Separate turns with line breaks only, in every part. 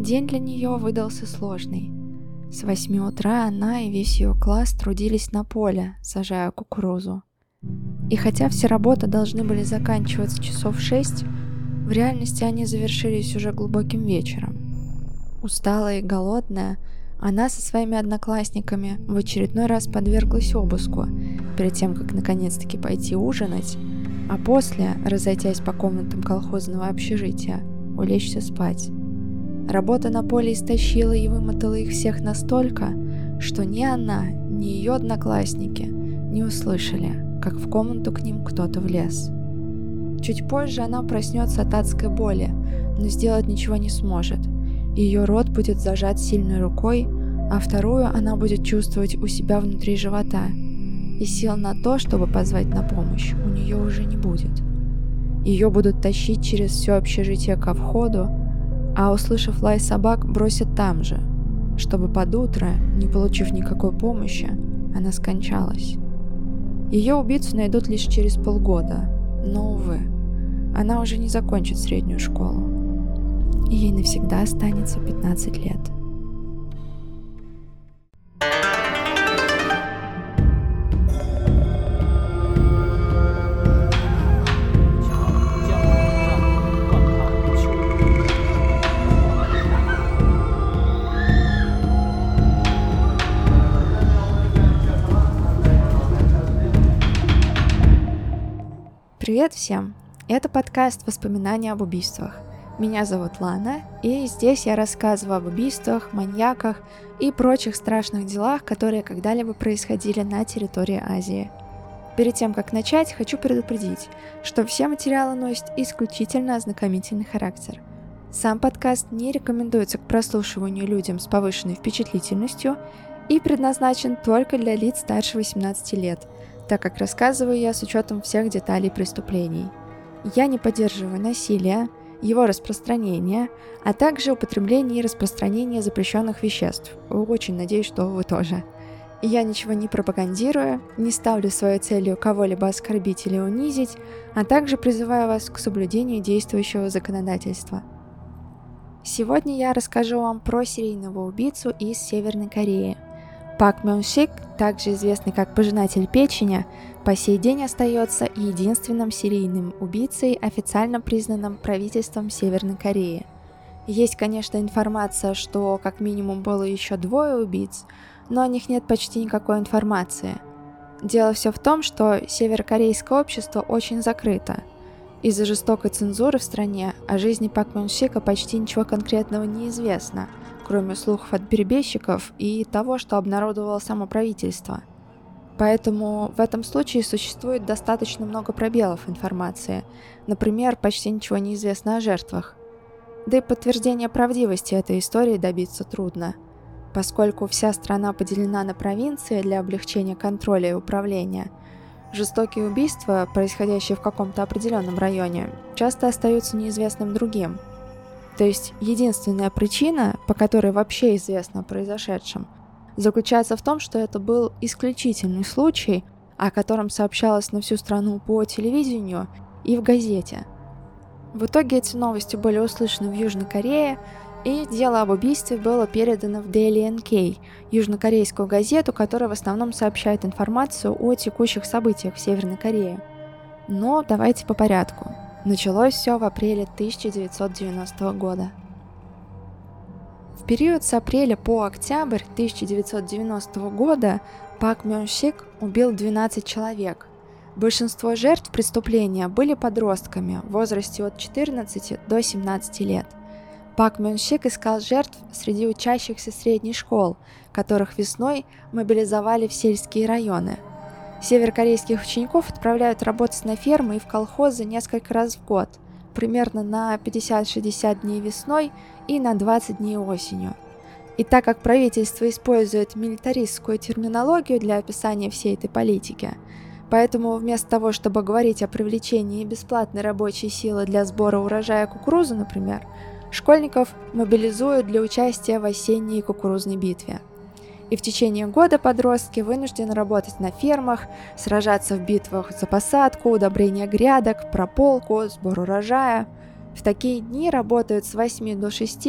День для нее выдался сложный. С восьми утра она и весь ее класс трудились на поле, сажая кукурузу. И хотя все работы должны были заканчиваться часов шесть, в реальности они завершились уже глубоким вечером. Усталая и голодная, она со своими одноклассниками в очередной раз подверглась обыску, перед тем, как наконец-таки пойти ужинать, а после, разойтясь по комнатам колхозного общежития, улечься спать. Работа на поле истощила и вымотала их всех настолько, что ни она, ни ее одноклассники не услышали, как в комнату к ним кто-то влез. Чуть позже она проснется от адской боли, но сделать ничего не сможет. Ее рот будет зажат сильной рукой, а вторую она будет чувствовать у себя внутри живота. И сил на то, чтобы позвать на помощь, у нее уже не будет. Ее будут тащить через все общежитие ко входу, а услышав лай собак, бросят там же, чтобы под утро, не получив никакой помощи, она скончалась. Ее убийцу найдут лишь через полгода, но, увы, она уже не закончит среднюю школу. И ей навсегда останется 15 лет. Привет всем! Это подкаст «Воспоминания об убийствах». Меня зовут Лана, и здесь я рассказываю об убийствах, маньяках и прочих страшных делах, которые когда-либо происходили на территории Азии. Перед тем, как начать, хочу предупредить, что все материалы носят исключительно ознакомительный характер. Сам подкаст не рекомендуется к прослушиванию людям с повышенной впечатлительностью и предназначен только для лиц старше 18 лет – так как рассказываю я с учетом всех деталей преступлений. Я не поддерживаю насилие, его распространение, а также употребление и распространение запрещенных веществ. Очень надеюсь, что вы тоже. Я ничего не пропагандирую, не ставлю своей целью кого-либо оскорбить или унизить, а также призываю вас к соблюдению действующего законодательства. Сегодня я расскажу вам про серийного убийцу из Северной Кореи – Пак Мён Сик, также известный как пожинатель печени, по сей день остается единственным серийным убийцей, официально признанным правительством Северной Кореи. Есть, конечно, информация, что как минимум было еще двое убийц, но о них нет почти никакой информации. Дело все в том, что северокорейское общество очень закрыто. Из-за жестокой цензуры в стране о жизни Пак Мён Сика почти ничего конкретного не известно – кроме слухов от перебежчиков и того, что обнародовало само правительство. Поэтому в этом случае существует достаточно много пробелов информации. Например, почти ничего не известно о жертвах. Да и подтверждение правдивости этой истории добиться трудно, поскольку вся страна поделена на провинции для облегчения контроля и управления. Жестокие убийства, происходящие в каком-то определенном районе, часто остаются неизвестным другим – то есть единственная причина, по которой вообще известно о произошедшем, заключается в том, что это был исключительный случай, о котором сообщалось на всю страну по телевидению и в газете. В итоге эти новости были услышаны в Южной Корее, и дело об убийстве было передано в Daily NK, южнокорейскую газету, которая в основном сообщает информацию о текущих событиях в Северной Корее. Но давайте по порядку. Началось все в апреле 1990 года. В период с апреля по октябрь 1990 года Пак Мён Сик убил 12 человек. Большинство жертв преступления были подростками в возрасте от 14 до 17 лет. Пак Мён Сик искал жертв среди учащихся средней школ, которых весной мобилизовали в сельские районы – Северокорейских учеников отправляют работать на фермы и в колхозы несколько раз в год, примерно на 50-60 дней весной и на 20 дней осенью. И так как правительство использует милитаристскую терминологию для описания всей этой политики, поэтому вместо того, чтобы говорить о привлечении бесплатной рабочей силы для сбора урожая кукурузы, например, школьников мобилизуют для участия в осенней кукурузной битве – и в течение года подростки вынуждены работать на фермах, сражаться в битвах за посадку, удобрение грядок, прополку, сбор урожая. В такие дни работают с 8 до 6,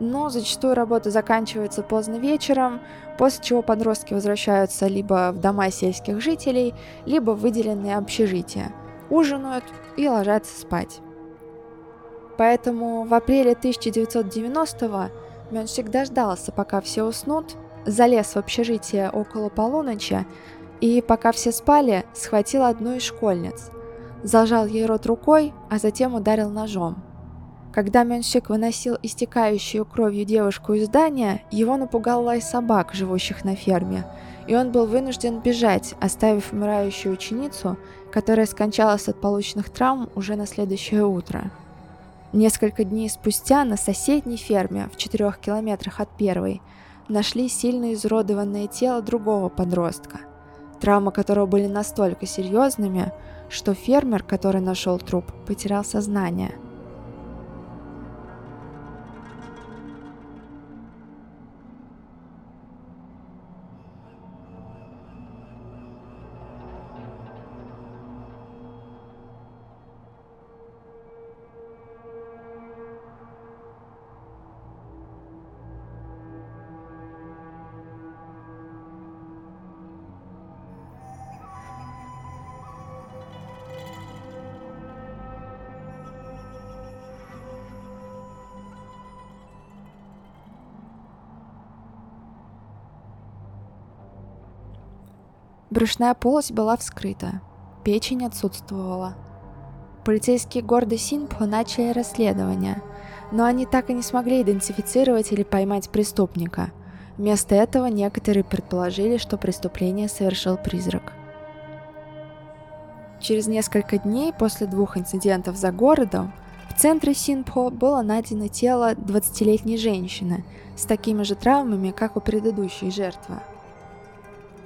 но зачастую работа заканчивается поздно вечером, после чего подростки возвращаются либо в дома сельских жителей, либо в выделенные общежития, ужинают и ложатся спать. Поэтому в апреле 1990-го Мёншик дождался, пока все уснут, залез в общежитие около полуночи и, пока все спали, схватил одну из школьниц, зажал ей рот рукой, а затем ударил ножом. Когда Мёншик выносил истекающую кровью девушку из здания, его напугал лай собак, живущих на ферме, и он был вынужден бежать, оставив умирающую ученицу, которая скончалась от полученных травм уже на следующее утро. Несколько дней спустя на соседней ферме, в четырех километрах от первой, нашли сильно изуродованное тело другого подростка, травмы которого были настолько серьезными, что фермер, который нашел труп, потерял сознание – Брюшная полость была вскрыта, печень отсутствовала. Полицейские города Синпо начали расследование, но они так и не смогли идентифицировать или поймать преступника. Вместо этого некоторые предположили, что преступление совершил призрак. Через несколько дней после двух инцидентов за городом в центре Синпо было найдено тело 20-летней женщины с такими же травмами, как у предыдущей жертвы.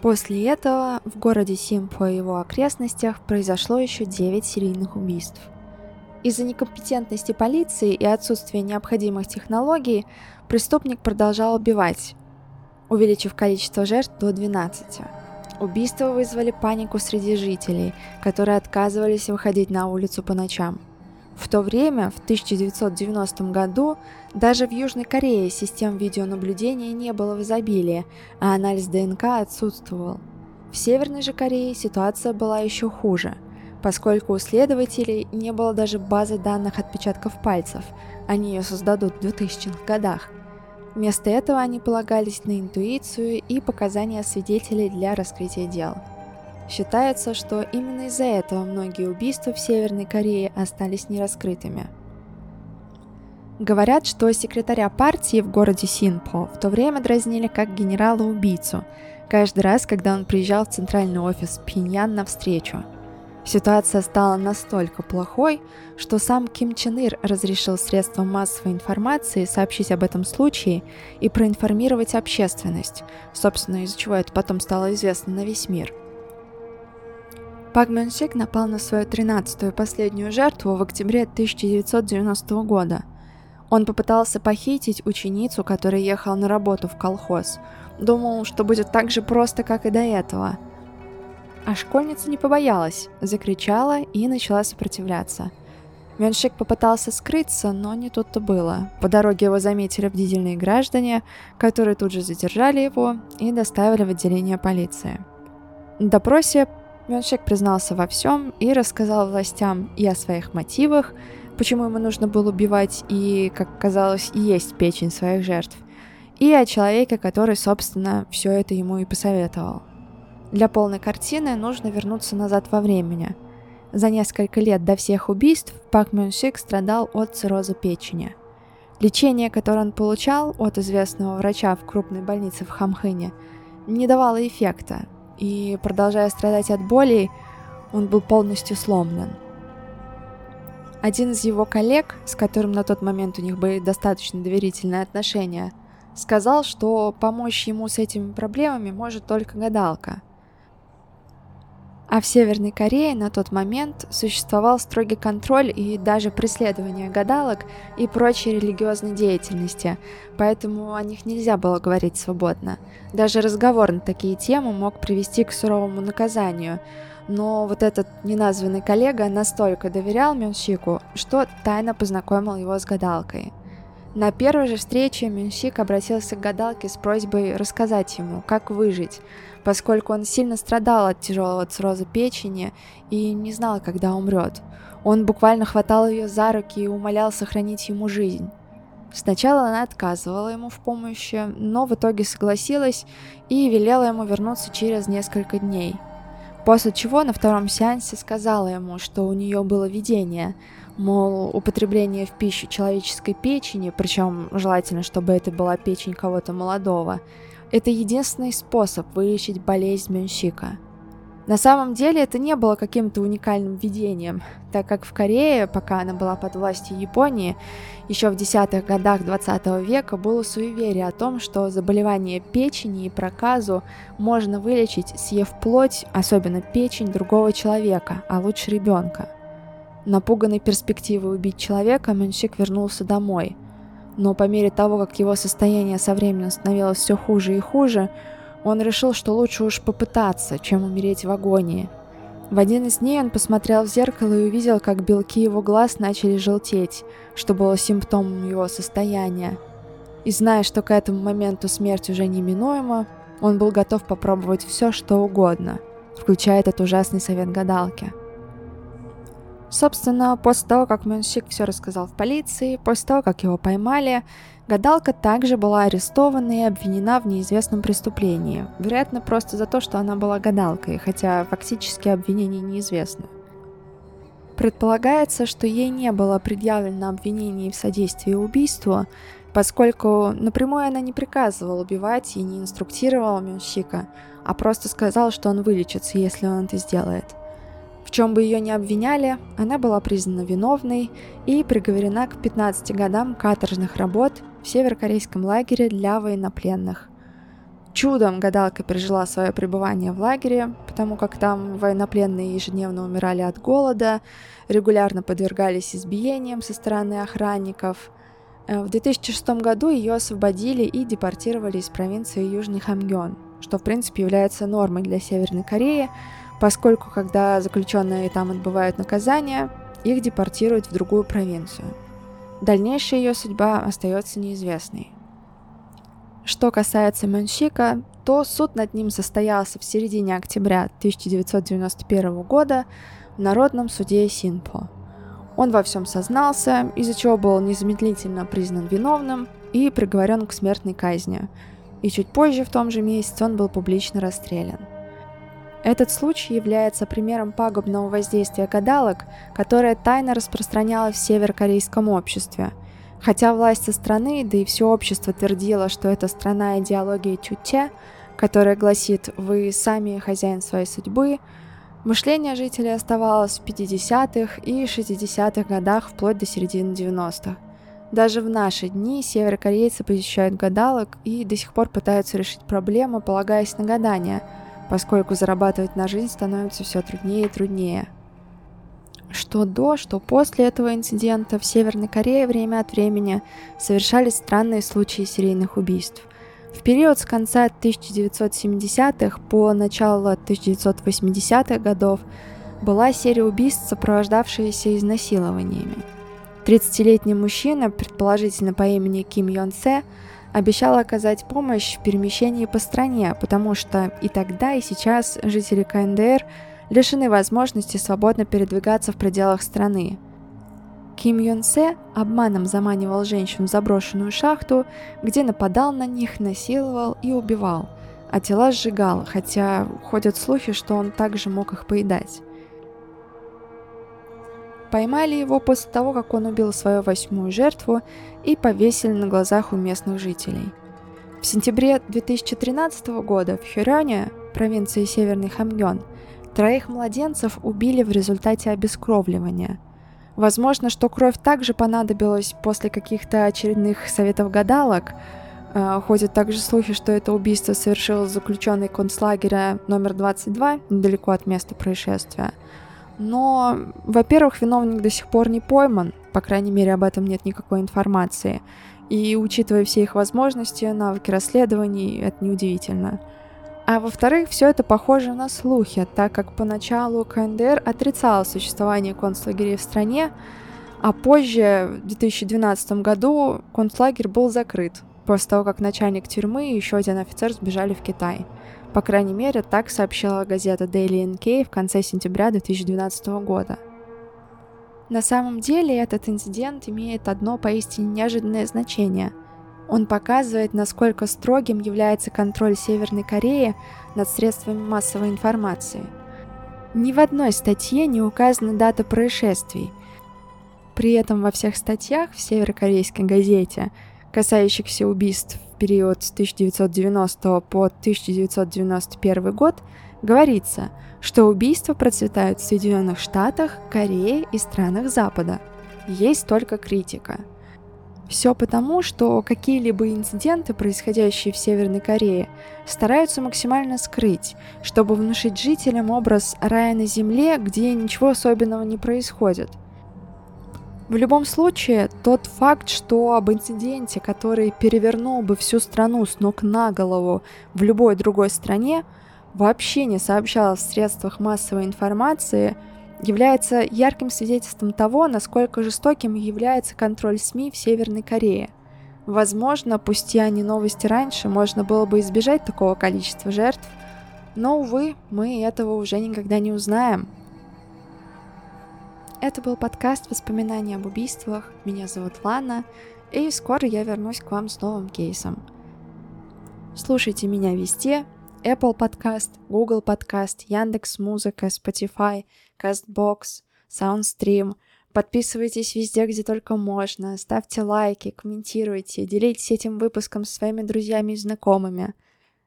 После этого в городе Симпо и его окрестностях произошло еще 9 серийных убийств. Из-за некомпетентности полиции и отсутствия необходимых технологий преступник продолжал убивать, увеличив количество жертв до 12. Убийства вызвали панику среди жителей, которые отказывались выходить на улицу по ночам – в то время, в 1990 году, даже в Южной Корее систем видеонаблюдения не было в изобилии, а анализ ДНК отсутствовал. В Северной же Корее ситуация была еще хуже, поскольку у следователей не было даже базы данных отпечатков пальцев, они ее создадут в 2000-х годах. Вместо этого они полагались на интуицию и показания свидетелей для раскрытия дел – Считается, что именно из-за этого многие убийства в Северной Корее остались нераскрытыми. Говорят, что секретаря партии в городе Синпо в то время дразнили как генерала-убийцу, каждый раз, когда он приезжал в центральный офис Пиньян на встречу. Ситуация стала настолько плохой, что сам Ким Чен Ир разрешил средствам массовой информации сообщить об этом случае и проинформировать общественность, собственно, из-за чего это потом стало известно на весь мир – Пак Мюнсик напал на свою 13-ю последнюю жертву в октябре 1990 года. Он попытался похитить ученицу, которая ехала на работу в колхоз. Думал, что будет так же просто, как и до этого. А школьница не побоялась, закричала и начала сопротивляться. Мюншик попытался скрыться, но не тут-то было. По дороге его заметили бдительные граждане, которые тут же задержали его и доставили в отделение полиции. На допросе Мюншек признался во всем и рассказал властям и о своих мотивах, почему ему нужно было убивать и, как казалось, есть печень своих жертв, и о человеке, который, собственно, все это ему и посоветовал. Для полной картины нужно вернуться назад во времени. За несколько лет до всех убийств Пак Мюншик страдал от цирроза печени. Лечение, которое он получал от известного врача в крупной больнице в Хамхыне, не давало эффекта, и, продолжая страдать от боли, он был полностью сломлен. Один из его коллег, с которым на тот момент у них были достаточно доверительные отношения, сказал, что помочь ему с этими проблемами может только гадалка – а в Северной Корее на тот момент существовал строгий контроль и даже преследование гадалок и прочей религиозной деятельности, поэтому о них нельзя было говорить свободно. Даже разговор на такие темы мог привести к суровому наказанию, но вот этот неназванный коллега настолько доверял Мюнщику, что тайно познакомил его с гадалкой. На первой же встрече Мюнщик обратился к гадалке с просьбой рассказать ему, как выжить, поскольку он сильно страдал от тяжелого цирроза печени и не знал, когда умрет. Он буквально хватал ее за руки и умолял сохранить ему жизнь. Сначала она отказывала ему в помощи, но в итоге согласилась и велела ему вернуться через несколько дней. После чего на втором сеансе сказала ему, что у нее было видение, мол, употребление в пищу человеческой печени, причем желательно, чтобы это была печень кого-то молодого, это единственный способ вылечить болезнь Мюнщика – на самом деле это не было каким-то уникальным видением, так как в Корее, пока она была под властью Японии, еще в десятых годах 20 века было суеверие о том, что заболевание печени и проказу можно вылечить, съев плоть, особенно печень другого человека, а лучше ребенка. Напуганный перспективой убить человека, Мэнщик вернулся домой. Но по мере того, как его состояние со временем становилось все хуже и хуже, он решил, что лучше уж попытаться, чем умереть в агонии. В один из дней он посмотрел в зеркало и увидел, как белки его глаз начали желтеть, что было симптомом его состояния. И зная, что к этому моменту смерть уже неминуема, он был готов попробовать все, что угодно, включая этот ужасный совет гадалки. Собственно, после того, как Мюнщик все рассказал в полиции, после того, как его поймали, Гадалка также была арестована и обвинена в неизвестном преступлении, вероятно, просто за то, что она была гадалкой, хотя фактически обвинение неизвестно. Предполагается, что ей не было предъявлено обвинение в содействии убийству, поскольку напрямую она не приказывала убивать и не инструктировала Мюнщика, а просто сказала, что он вылечится, если он это сделает – в чем бы ее ни обвиняли, она была признана виновной и приговорена к 15 годам каторжных работ в северокорейском лагере для военнопленных. Чудом гадалка пережила свое пребывание в лагере, потому как там военнопленные ежедневно умирали от голода, регулярно подвергались избиениям со стороны охранников. Э, в 2006 году ее освободили и депортировали из провинции Южный Хамгён, что в принципе является нормой для Северной Кореи, поскольку когда заключенные там отбывают наказание, их депортируют в другую провинцию. Дальнейшая ее судьба остается неизвестной. Что касается Мэнщика, то суд над ним состоялся в середине октября 1991 года в Народном суде Синпо. Он во всем сознался, из-за чего был незамедлительно признан виновным и приговорен к смертной казни. И чуть позже, в том же месяце, он был публично расстрелян. Этот случай является примером пагубного воздействия гадалок, которое тайно распространялось в северокорейском обществе. Хотя власть страны, да и все общество твердило, что это страна идеологии Чуче, которая гласит «вы сами хозяин своей судьбы», мышление жителей оставалось в 50-х и 60-х годах вплоть до середины 90-х. Даже в наши дни северокорейцы посещают гадалок и до сих пор пытаются решить проблему, полагаясь на гадания – поскольку зарабатывать на жизнь становится все труднее и труднее. Что до, что после этого инцидента в Северной Корее время от времени совершались странные случаи серийных убийств. В период с конца 1970-х по начало 1980-х годов была серия убийств, сопровождавшаяся изнасилованиями. 30-летний мужчина, предположительно по имени Ким Йон Се, обещал оказать помощь в перемещении по стране, потому что и тогда, и сейчас жители КНДР лишены возможности свободно передвигаться в пределах страны. Ким Юн Се обманом заманивал женщин в заброшенную шахту, где нападал на них, насиловал и убивал, а тела сжигал, хотя ходят слухи, что он также мог их поедать. Поймали его после того, как он убил свою восьмую жертву и повесили на глазах у местных жителей. В сентябре 2013 года в Хюрёне, провинции Северный Хамгён, троих младенцев убили в результате обескровливания. Возможно, что кровь также понадобилась после каких-то очередных советов гадалок. Э, ходят также слухи, что это убийство совершил заключенный концлагеря номер 22 недалеко от места происшествия – но, во-первых, виновник до сих пор не пойман, по крайней мере, об этом нет никакой информации. И учитывая все их возможности, навыки расследований, это неудивительно. А во-вторых, все это похоже на слухи, так как поначалу КНДР отрицала существование концлагерей в стране, а позже, в 2012 году, концлагерь был закрыт, после того, как начальник тюрьмы и еще один офицер сбежали в Китай. По крайней мере, так сообщила газета Daily NK в конце сентября 2012 года. На самом деле этот инцидент имеет одно поистине неожиданное значение. Он показывает, насколько строгим является контроль Северной Кореи над средствами массовой информации. Ни в одной статье не указана дата происшествий – при этом во всех статьях в северокорейской газете, касающихся убийств в период с 1990 по 1991 год, говорится, что убийства процветают в Соединенных Штатах, Корее и странах Запада. Есть только критика. Все потому, что какие-либо инциденты, происходящие в Северной Корее, стараются максимально скрыть, чтобы внушить жителям образ рая на земле, где ничего особенного не происходит – в любом случае, тот факт, что об инциденте, который перевернул бы всю страну с ног на голову в любой другой стране, вообще не сообщалось в средствах массовой информации, является ярким свидетельством того, насколько жестоким является контроль СМИ в Северной Корее. Возможно, пусти они новости раньше, можно было бы избежать такого количества жертв, но, увы, мы этого уже никогда не узнаем. Это был подкаст «Воспоминания об убийствах». Меня зовут Лана, и скоро я вернусь к вам с новым кейсом. Слушайте меня везде. Apple Podcast, Google Podcast, Яндекс Музыка, Spotify, CastBox, SoundStream. Подписывайтесь везде, где только можно. Ставьте лайки, комментируйте, делитесь этим выпуском со своими друзьями и знакомыми.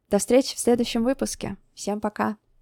До встречи в следующем выпуске. Всем пока!